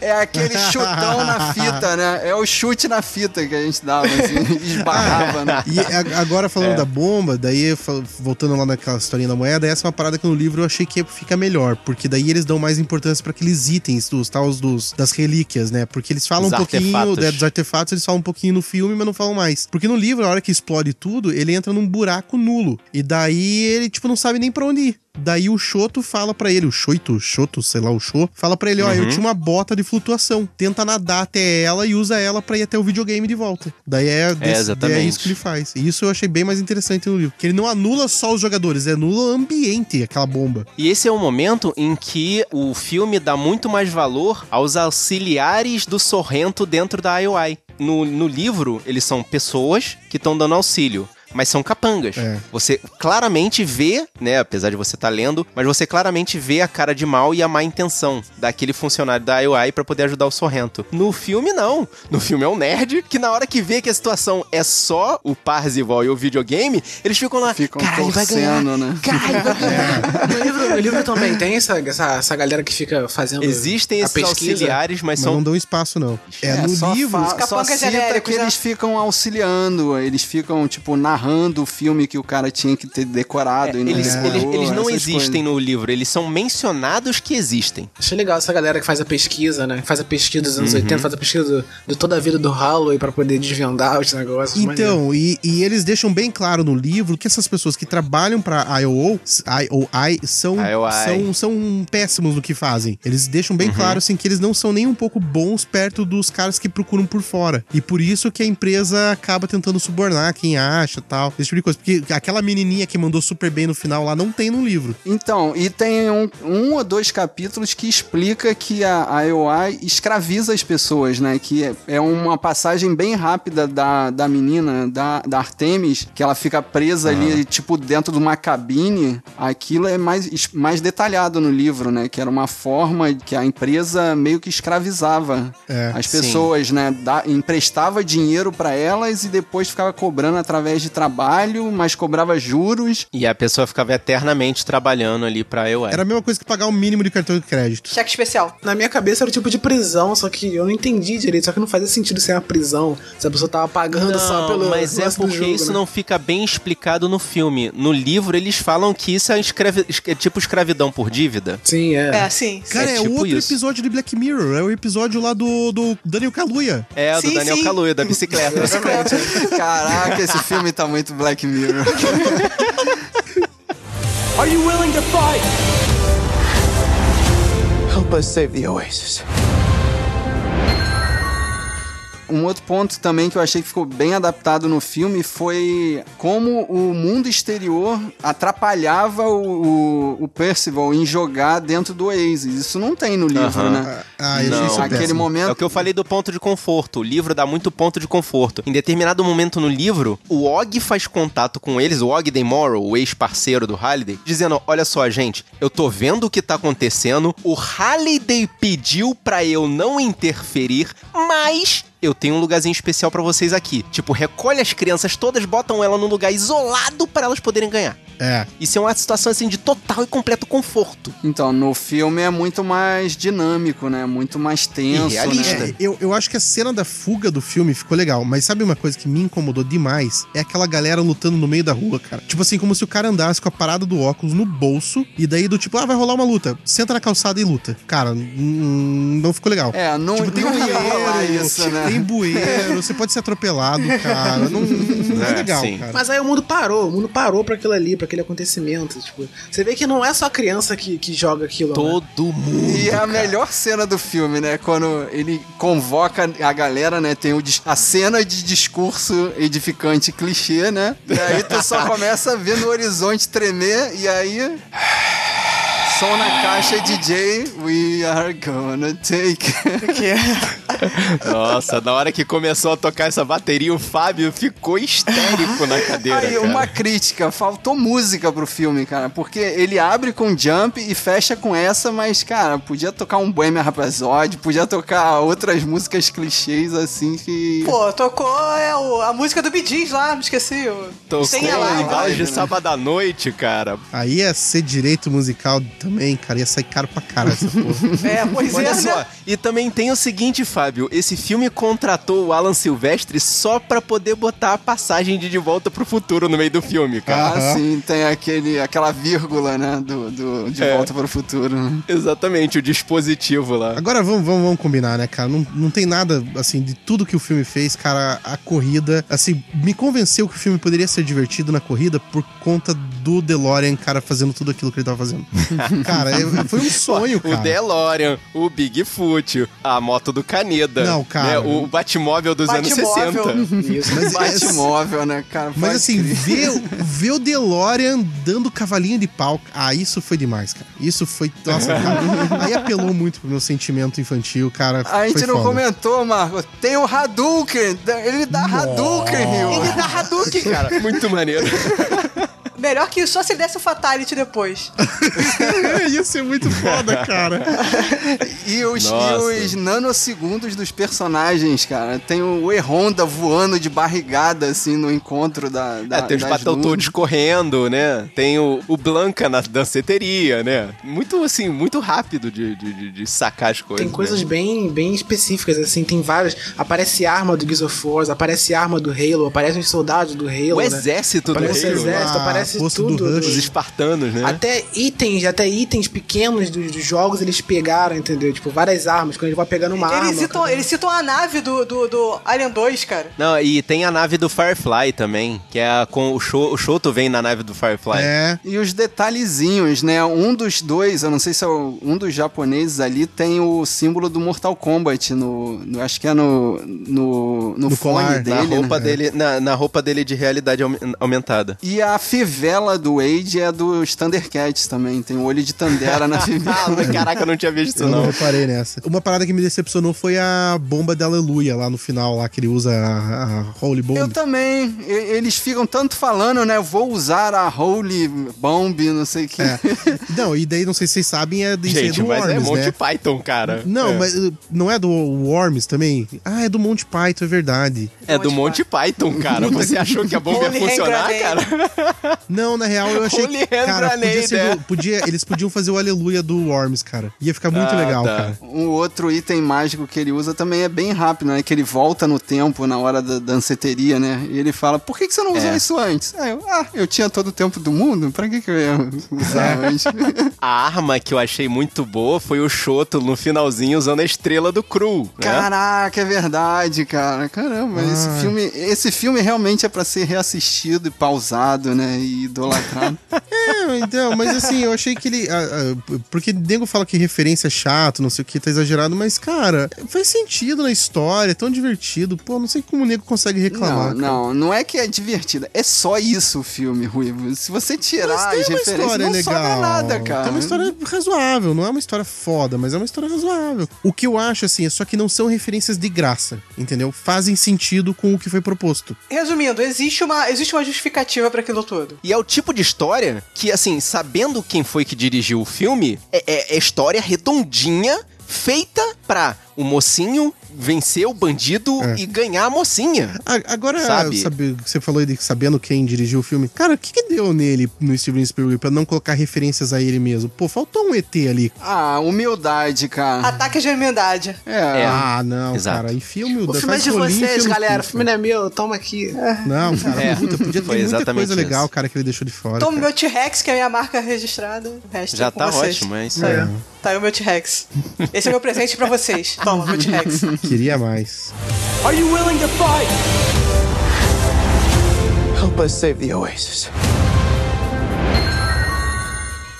É aquele chutão na fita, né? É o chute na fita que a gente dava, assim, <laughs> esbarrava, né? E agora falando da bomba, daí voltando lá naquela historinha da moeda, essa é uma parada que no livro eu achei que fica melhor, porque daí eles dão mais importância para aqueles itens dos tals dos das relíquias, né? Porque eles falam Os um pouquinho artefatos. né, dos artefatos, eles falam um pouquinho no filme, mas não falam mais. Porque no livro, a hora que explode tudo, ele entra num buraco nulo. E daí ele tipo não sabe nem pra onde ir. Daí o Choto fala pra ele, o Choito, Choto, sei lá, o Cho, fala pra ele, ó, eu tinha uma bota de flutuação. Tenta nadar até ela e usa ela pra ir até o videogame de volta. Daí é, desse- exatamente. é isso que ele faz. E isso eu achei bem mais interessante no livro. Que ele não anula só os jogadores, ele anula o ambiente, aquela bomba. E esse é o momento em que o filme dá muito mais valor aos auxiliares do Sorrento dentro da IOI. No, no livro, eles são pessoas que estão dando auxílio. Mas são capangas. É. Você claramente vê, né? Apesar de você estar lendo, mas você claramente vê a cara de mal e a má intenção daquele funcionário da IOI pra poder ajudar o Sorrento. No filme, não. No filme é um nerd que, na hora que vê que a situação é só o Parzival e o videogame, eles ficam lá. Ficam cara, ele vai ganhar. né? Cara, ele vai ganhar. No livro, no livro também tem essa, essa, essa galera que fica fazendo Existem a esses pesquisa. auxiliares, mas Mas são não dão espaço, não. É, no só livro. fa- só cita que né? eles ficam auxiliando, eles ficam, tipo, narrando o filme que o cara tinha que ter decorado. e não Eles, eles, eles não existem coisas. no livro, eles são mencionados que existem. Achei legal essa galera que faz a pesquisa, né? Faz a pesquisa dos Uhum. anos 80, faz a pesquisa do- de toda a vida do Holloway pra poder desvendar os negócios. Então, e, e eles deixam bem claro no livro que essas pessoas que trabalham pra IOO, IOI, são, IOI. são, são péssimos no que fazem. Eles deixam bem claro, assim, que eles não são nem um pouco bons perto dos caras que procuram por fora. E por isso que a empresa acaba tentando subornar quem acha tal, esse tipo de coisa. Porque aquela menininha que mandou super bem no final lá não tem no livro. Então, e tem um, um ou dois capítulos que explica que a a IOI escraviza as pessoas, né? Que é, é uma passagem bem rápida da, da menina, da, da Artemis, que ela fica presa ali, tipo, dentro de uma cabine. Aquilo é mais, mais detalhado no livro, né? Que era uma forma que a empresa meio que escravizava É, as sim. pessoas, né? Da- emprestava dinheiro pra elas e depois ficava cobrando através de trabalho, mas cobrava juros. E a pessoa ficava eternamente trabalhando ali pra IOI. Era a mesma coisa que pagar o mínimo de cartão de crédito. Cheque especial. Na minha cabeça era o tipo de prisão, só que eu não entendi direito. Só que não fazia sentido ser uma prisão se a pessoa tava pagando só pelo. mas é do porque jogo, isso né? não fica bem explicado no filme. No livro, eles falam que isso é, escravi- é tipo escravidão por dívida. Sim, é. É, sim. Cara, É é, tipo outro isso. episódio de Black Mirror. É o episódio lá do, do Daniel Kaluuya. É, do Sim, Daniel sim. Kaluuya, da bicicleta. <laughs> Caraca, esse filme tá muito Black Mirror. Are you willing to fight? Help us save the Oasis. Um outro ponto também que eu achei que ficou bem adaptado no filme foi como o mundo exterior atrapalhava o, o, o Percival em jogar dentro do Oasis. Isso não tem no livro, né? Ah, Não. achei isso Aquele péssimo. momento. É o que eu falei do ponto de conforto. O livro dá muito ponto de conforto. Em determinado momento no livro, o Og faz contato com eles, o Og Daymorrow, o ex-parceiro do Halliday, dizendo: Olha só, gente, eu tô vendo o que tá acontecendo. O Halliday pediu pra eu não interferir, mas. Eu tenho um lugarzinho especial pra vocês aqui. Tipo, recolhe as crianças todas, botam ela num lugar isolado pra elas poderem ganhar. É. Isso é uma situação assim de total e completo conforto. Então, no filme é muito mais dinâmico, né? Muito mais tenso. E realista. Né? É, eu, eu acho que a cena da fuga do filme ficou legal, mas sabe uma coisa que me incomodou demais? É aquela galera lutando no meio da rua, cara. Tipo assim, como se o cara andasse com a parada do óculos no bolso e daí do tipo, ah, vai rolar uma luta. Senta na calçada e luta. Cara, hum, não ficou legal. É, não, Tipo, tem <laughs> não bueiro, isso, né? tem bueiro, você pode ser atropelado, cara. Não, é É, legal, sim. cara. Mas aí o mundo parou, o mundo parou pra aquilo ali, pra aquele acontecimento. Tipo, você vê que não é só a criança que, que joga aquilo. né? Todo mundo. E é a cara. melhor cena do filme, né? Quando ele convoca a galera, né? Tem o a cena de discurso edificante clichê, né? E aí tu só <laughs> começa a ver no horizonte tremer e aí. Som na caixa DJ, we are gonna take. Nossa, na hora que começou a tocar essa bateria, o Fábio ficou histérico na cadeira. Aí, cara. uma crítica, faltou música pro filme, cara, porque ele abre com Jump e fecha com essa, mas, cara, podia tocar um Bohemian Rhapsody, podia tocar outras músicas clichês, assim, que... Pô, tocou é, o- a música do Gees lá, me esqueci. o- Tocou Sem em alarme. balas de né? sábado à noite, cara. Aí ia ser direito musical também, cara. Ia sair caro pra caralho essa porra. <laughs> É, pois Olha é, só, né? e também tem o seguinte, Fábio, esse filme contratou o Alan Silvestre só pra poder botar a passagem de De Volta pro Futuro no meio do filme, cara. Ah, sim, tem aquele, aquela vírgula, né, do, do De É. Volta para o Futuro. né? Exatamente, o dispositivo lá. Agora vamos, vamos, vamos combinar, né, cara? Não, não tem nada, assim, de tudo que o filme fez, cara. A corrida, assim, me convenceu que o filme poderia ser divertido na corrida por conta do DeLorean, cara, fazendo tudo aquilo que ele tava fazendo. <laughs> <laughs> cara, foi um sonho, O cara. DeLorean, o Bigfoot, a moto do Caneda. Não, cara. né, o Batmóvel dos Batmóvel. anos 60. Isso. Mas, Batmóvel, né, cara? mas assim, ver, o- <laughs> ver o DeLorean dando cavalinho de pau, ah, isso foi demais, cara. Isso foi, nossa, cara, <laughs> aí apelou muito pro meu sentimento infantil, cara. A gente foi não foda. comentou, Marco. Tem o Hadouken. Ele dá Hadouken, Rio. Ele dá Hadouken, cara. Muito maneiro. Melhor que isso, só se desse o Fatality depois. <laughs> Ia ser muito foda, cara. E os, e os nanosegundos dos personagens, cara. Tem o E-Honda voando de barrigada, assim, no encontro da. da É, tem os Battletoads correndo, né? Tem o, o Blanca na danceteria, né? Muito, assim, muito rápido de, de, de- de sacar as coisas. Tem coisas né? bem, bem específicas, assim, tem várias. Aparece arma do Gears of War, aparece arma do Halo, aparecem os soldados do Halo. O né? exército do Aparece o Halo, né? exército, Ah, aparece posto do tudo. Rush. Os espartanos, né? Até itens, até itens pequenos dos, dos jogos eles pegaram, entendeu? Tipo, várias armas, quando ele vai pegando uma arma. Eles citam, cara. eles citam a nave do, do, do Alien 2, cara. Não, e tem a nave do Firefly também, que é a, com o show, o Shoto vem na nave do Firefly. É. E os detalhezinhos, né? Um dos dois, eu não sei se é o- um dos japoneses ali, tem o símbolo do Mortal Kombat no. no- acho que é no. No, no, No fone colar. dele. Na roupa, né? dele, na, na roupa dele de realidade aume- aumentada. E a fivela do Wade é dos Thundercats também. Tem o olho de Tandera na <laughs> fivela. Ah, caraca, eu não tinha visto isso Eu não não. reparei nessa. Uma parada que me decepcionou foi a bomba da Aleluia lá no final, lá que ele usa a, a Holy Bomb. Eu também. E- Eles ficam tanto falando, né? Vou usar a Holy Bomb, não sei o que. É. <laughs> Não, e daí, não sei se vocês sabem, é, isso aí é Gente, do mas Worms, é Monty né? Python, cara. Não, é. mas uh, não é do Worms também? Ah, é do Monty Python, é verdade. É do Monty Python, cara. <laughs> Você achou que a bomba ia funcionar. É cara? Não, na real, eu achei <laughs> que, cara, podia ser do- podia, eles podiam fazer o Aleluia do Worms, cara. Ia ficar muito Ah, legal, tá. cara. Um outro item mágico que ele usa também é bem rápido, né? Que ele volta no tempo na hora da danceteria, né? E ele fala: Por que, que você não usou É. isso antes? Aí eu, ah, eu tinha todo o tempo do mundo? Pra que, que eu ia usar <laughs> antes? A arma que eu achei muito boa foi o Shoto no finalzinho usando a estrela do Cru. Né? Caraca, é verdade, cara. Caramba, esse Ah. filme, esse filme realmente é pra ser reassistido e pausado, né? E idolatrado. <laughs> É, então, mas assim, eu achei que ele. ah, ah, porque nego fala que referência é chato, não sei o que, tá exagerado, mas, cara, faz sentido na história, é tão divertido. Pô, não sei como o nego consegue reclamar. não, não, não é que é divertido. É só isso o filme, Ruivo. Se você tirar Mas tem as uma história não legal. sobra nada, cara. Tem uma história razoável, não é uma história foda, mas é uma história razoável. O que eu acho, assim, é só que não são referências de graça, entendeu? Fazem sentido com o que foi proposto. Resumindo, existe uma, existe uma justificativa pra aquilo tudo. E é o tipo de história que, assim, sabendo quem foi que dirigiu o filme, é, é, é história redondinha, feita pra o mocinho vencer o bandido É. e ganhar a mocinha. A- Agora, Sabe? sabe, você falou de sabendo quem dirigiu o filme. Cara, o que, que deu nele, no Steven Spielberg, pra não colocar referências a ele mesmo? Pô, faltou um ET ali. Ah, humildade, cara. Ataque de humildade. É. Ah, não, exato. cara. E filme... O filme é de rolinho e vocês, enfia galera. O filme não é meu, toma aqui. Não, cara, É, puta, podia ter foi muita coisa legal, isso. cara, que ele deixou de fora. Toma cara. meu T-Rex, que é a minha marca registrada. O resto Já é com tá vocês. ótimo, é isso aí. aí. Tá aí o meu T-Rex. Esse é o meu presente pra vocês. <laughs> Toma, meu T-Rex. Queria mais. Are you willing to fight? Help us save the Oasis.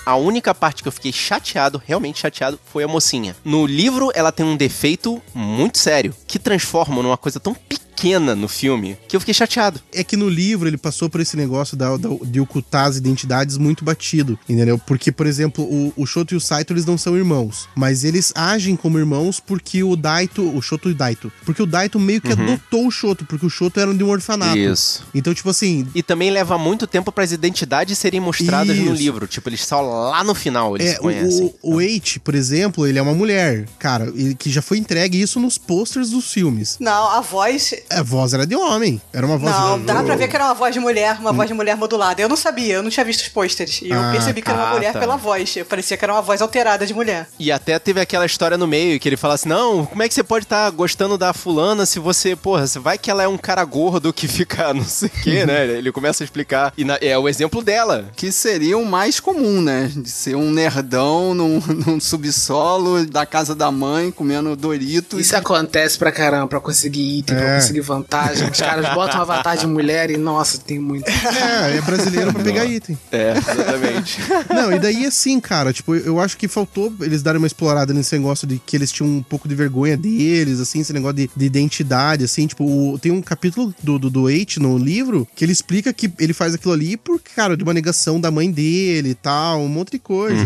A única parte que eu fiquei chateado, realmente chateado, foi a mocinha. No livro, ela tem um defeito muito sério, que transforma numa coisa tão pequena no filme, que eu fiquei chateado. É que no livro ele passou por esse negócio da, da- de ocultar as identidades muito batido, entendeu? Porque, por exemplo, o, o Shoto e o Saito, eles não são irmãos, mas eles agem como irmãos porque o Daito, o Shoto e o Daito, porque o Daito meio que adotou o Shoto, porque o Shoto era de um orfanato. Isso. Então, tipo assim, E também leva muito tempo para as identidades serem mostradas no Isso. livro. Tipo, eles só lá no final eles É, se conhecem. o, Eight, por exemplo, ele é uma mulher, cara, que já foi entregue isso nos posters dos filmes. Não, a voz. A voz era de homem, era uma voz... Não, dá pra ver que era uma voz de mulher, uma voz de mulher modulada. Eu não sabia, eu não tinha visto os pôsteres. E eu Ah, percebi que era uma tá, mulher tá. pela voz. Eu parecia que era uma voz alterada de mulher. E até teve aquela história no meio que ele fala assim: não, como é que você pode estar gostando da fulana se você, porra, você vai que ela é um cara gordo que fica <laughs> não sei o quê, né? Ele começa a explicar. E na- é o exemplo dela. Que seria o mais comum, né? De ser um nerdão num, <laughs> num subsolo da casa da mãe, comendo Doritos. Isso acontece pra caramba, pra conseguir item, pra É. conseguir vantagem. Os caras botam um avatar de mulher e, nossa, tem muito. É, é brasileiro pra pegar item. É, exatamente. <laughs> Não, e daí assim, cara, tipo, eu acho que faltou eles darem uma explorada nesse negócio de que eles tinham um pouco de vergonha deles, assim, esse negócio de, de identidade, assim, tipo, o- tem um capítulo do, do, do Eight no livro que ele explica que ele faz aquilo ali por, cara, de uma negação da mãe dele e tal, um monte de coisa.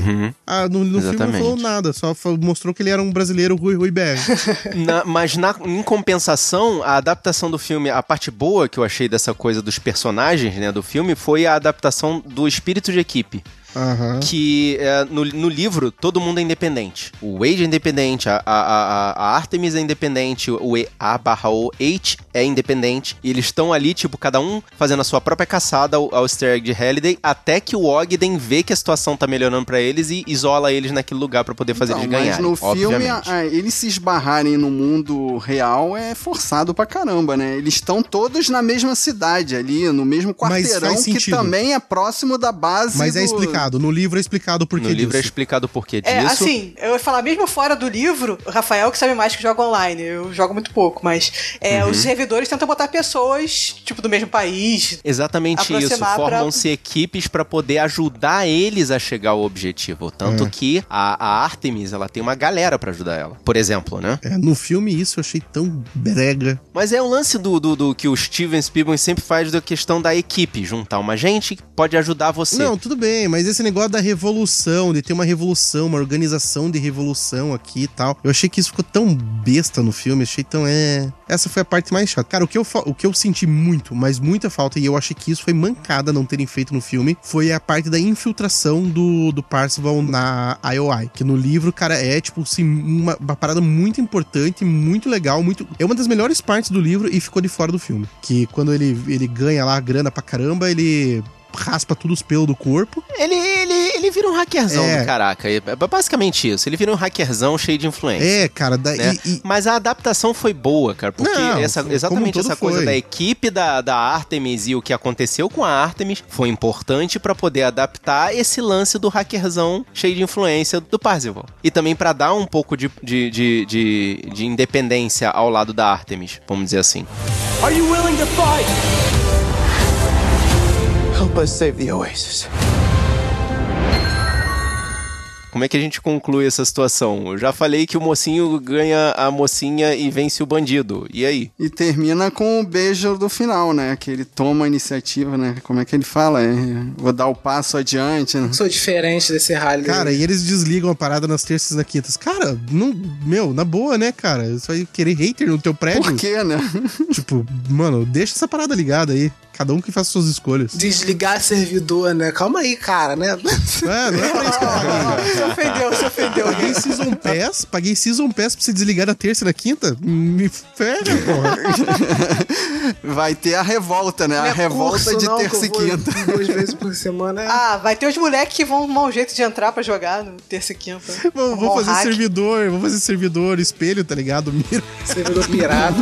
Ah, no, no filme não falou nada, só mostrou que ele era um brasileiro Rui Rui Berg. <laughs> Na- mas na, em compensação, a adaptação do filme, a parte boa que eu achei dessa coisa dos personagens, né, do filme, foi a adaptação do espírito de equipe. Aham. Que é, no, no livro todo mundo é independente. O Wade é independente, a, a, a, a Artemis é independente, o E- A barra O H é independente. E eles estão ali, tipo, cada um fazendo a sua própria caçada ao, ao easter egg de Halliday, até que o Ogden vê que a situação tá melhorando pra eles e isola eles naquele lugar pra poder fazer Então, eles mas ganharem. no filme, obviamente. ah, eles se esbarrarem no mundo real é forçado pra caramba, né? Eles estão todos na mesma cidade ali, no mesmo Mas quarteirão, que também é próximo da base Mas é do- explicado, no livro é explicado o porquê No livro é disso. explicado o porquê disso. É, assim, eu ia falar, mesmo fora do livro, o Rafael que sabe mais que joga online, eu jogo muito pouco, mas é, Uhum. os servidores tentam botar pessoas, tipo, do mesmo país. Exatamente isso. aproximar pra- Formam-se equipes pra poder ajudar eles a chegar ao objetivo. Tanto É. que a, a Artemis, ela tem uma galera pra ajudar ela. Por exemplo, né? É, no filme isso eu achei tão brega. Mas é o lance do, do, do que o Steven Spielberg sempre faz da questão da equipe. Juntar uma gente que pode ajudar você. Não, tudo bem, mas esse negócio da revolução, de ter uma revolução, uma organização de revolução aqui e tal, eu achei que isso ficou tão besta no filme, achei tão. É. Essa foi a parte mais chata. Cara, o que eu, o que eu senti muito, mas muita falta, e eu achei que isso foi mancada não terem feito no filme, foi a parte da infiltração do, do Parzival na IOI. Que no livro, cara, é, tipo, assim, uma, uma parada muito importante, muito legal, muito. É uma das melhores partes do livro e ficou de fora do filme. Que quando ele, ele ganha lá a grana pra caramba, ele raspa tudo os pelos do corpo. Ele, ele, ele vira um hackerzão É. do caraca. É basicamente isso. Ele vira um hackerzão cheio de influência. É, cara, da, né? e, e- Mas a adaptação foi boa, cara, porque Não, essa, exatamente essa coisa foi. da equipe da, da Artemis e o que aconteceu com a Artemis foi importante pra poder adaptar esse lance do hackerzão cheio de influência do Parzival. E também pra dar um pouco de, de, de, de, de independência ao lado da Artemis, vamos dizer assim. Are you willing to fight? Help us save the Oasis. Como é que a gente conclui essa situação? Eu já falei que o mocinho ganha a mocinha e vence o bandido. E aí? E termina com o beijo do final, né? Que ele toma a iniciativa, né? Como é que ele fala? É, vou dar o passo adiante, né? Sou diferente desse rally. Cara, e eles desligam a parada nas terças e nas quintas. Cara, não, meu, na boa, né, cara? Você vai querer hater no teu prédio? Por quê, né? Tipo, mano, deixa essa parada ligada aí. Cada um que faça suas escolhas. Desligar servidor, né? Calma aí, cara, né? É, não é pra isso que eu paguei. <laughs> Se ofendeu, se ofendeu. Paguei Season Pass, paguei Season Pass pra você desligar na terça e na quinta? Me ferra, porra. <laughs> Vai ter a revolta, né? Não A é revolta curso, de não, terça e quinta. <laughs> Duas vezes por semana. é- Ah, vai ter os moleques que vão arrumar um jeito de entrar pra jogar no terça e quinta. Vou, vou fazer hack. servidor, vou fazer servidor, espelho, tá ligado? Mira. Servidor pirata.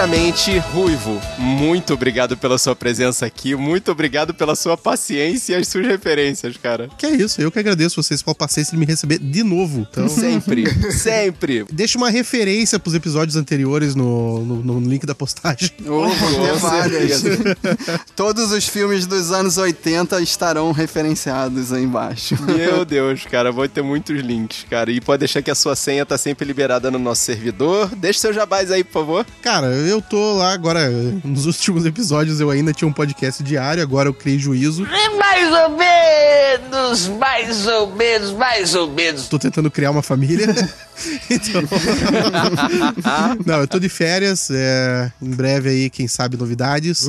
Primeiramente, Ruivo, muito obrigado pela sua presença aqui, muito obrigado pela sua paciência e as suas referências, cara. Que é isso, eu que agradeço vocês pela paciência de me receber de novo. Então, <laughs> Sempre, sempre. deixa uma referência pros episódios anteriores no, no, no link da postagem. <laughs> Oh, Com várias. <laughs> Todos os filmes dos anos 80 estarão referenciados aí embaixo. Meu Deus, cara, vou ter muitos links, cara. E pode deixar que a sua senha tá sempre liberada no nosso servidor. Deixa seu jabás aí, por favor. Cara, eu tô lá agora, nos últimos episódios eu ainda tinha um podcast diário, agora eu criei juízo. Mais ou menos, mais ou menos, mais ou menos. Tô tentando criar uma família. <laughs> então. <laughs> Não, eu tô de férias. é, em breve aí, quem sabe, novidades.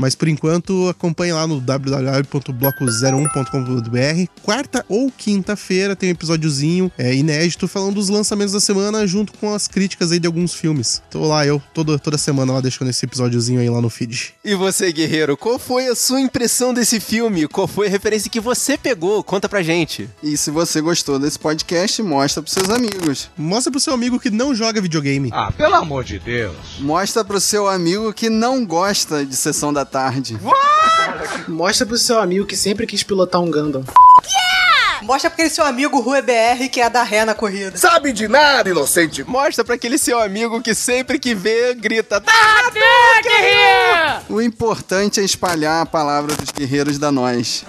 Mas por enquanto, acompanhe lá no www.bloco01.com.br. Quarta ou quinta-feira tem um episódiozinho é, inédito falando dos lançamentos da semana junto com as críticas aí de alguns filmes. Tô lá, eu toda, toda semana lá deixando esse episódiozinho aí lá no feed. E você, guerreiro, qual foi a sua impressão desse filme? Qual foi a referência que você pegou? Conta pra gente. E se você gostou desse podcast, mostra pros seus amigos. Mostra pro seu amigo que não joga videogame. Ah, pelo amor de Deus. Mostra pro seu amigo que não gosta de sessão da tarde. Mostra pro seu amigo que sempre quis pilotar um Gundam. Mostra pra aquele seu amigo Rue BR que é da ré na corrida. Sabe de nada, inocente. Mostra pra aquele seu amigo que sempre que vê, grita. "Tá!" O importante é espalhar a palavra dos guerreiros da nós.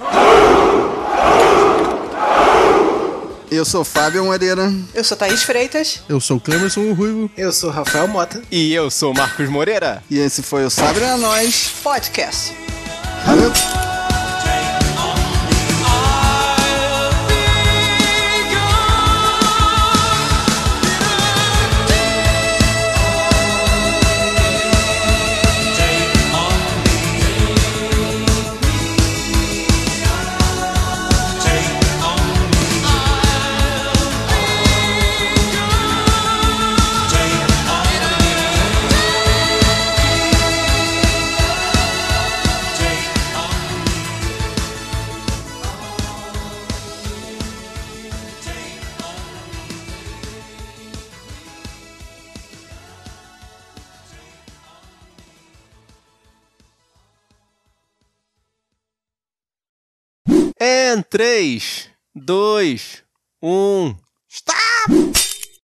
Eu sou Fábio Moreira. Eu sou Thaís Freitas. Eu sou o Clemerson Ruivo. Eu sou Rafael Mota. E eu sou Marcos Moreira. E esse foi o Sabre a Nós. Podcast. Valeu! Em 3, 2, 1. Stop!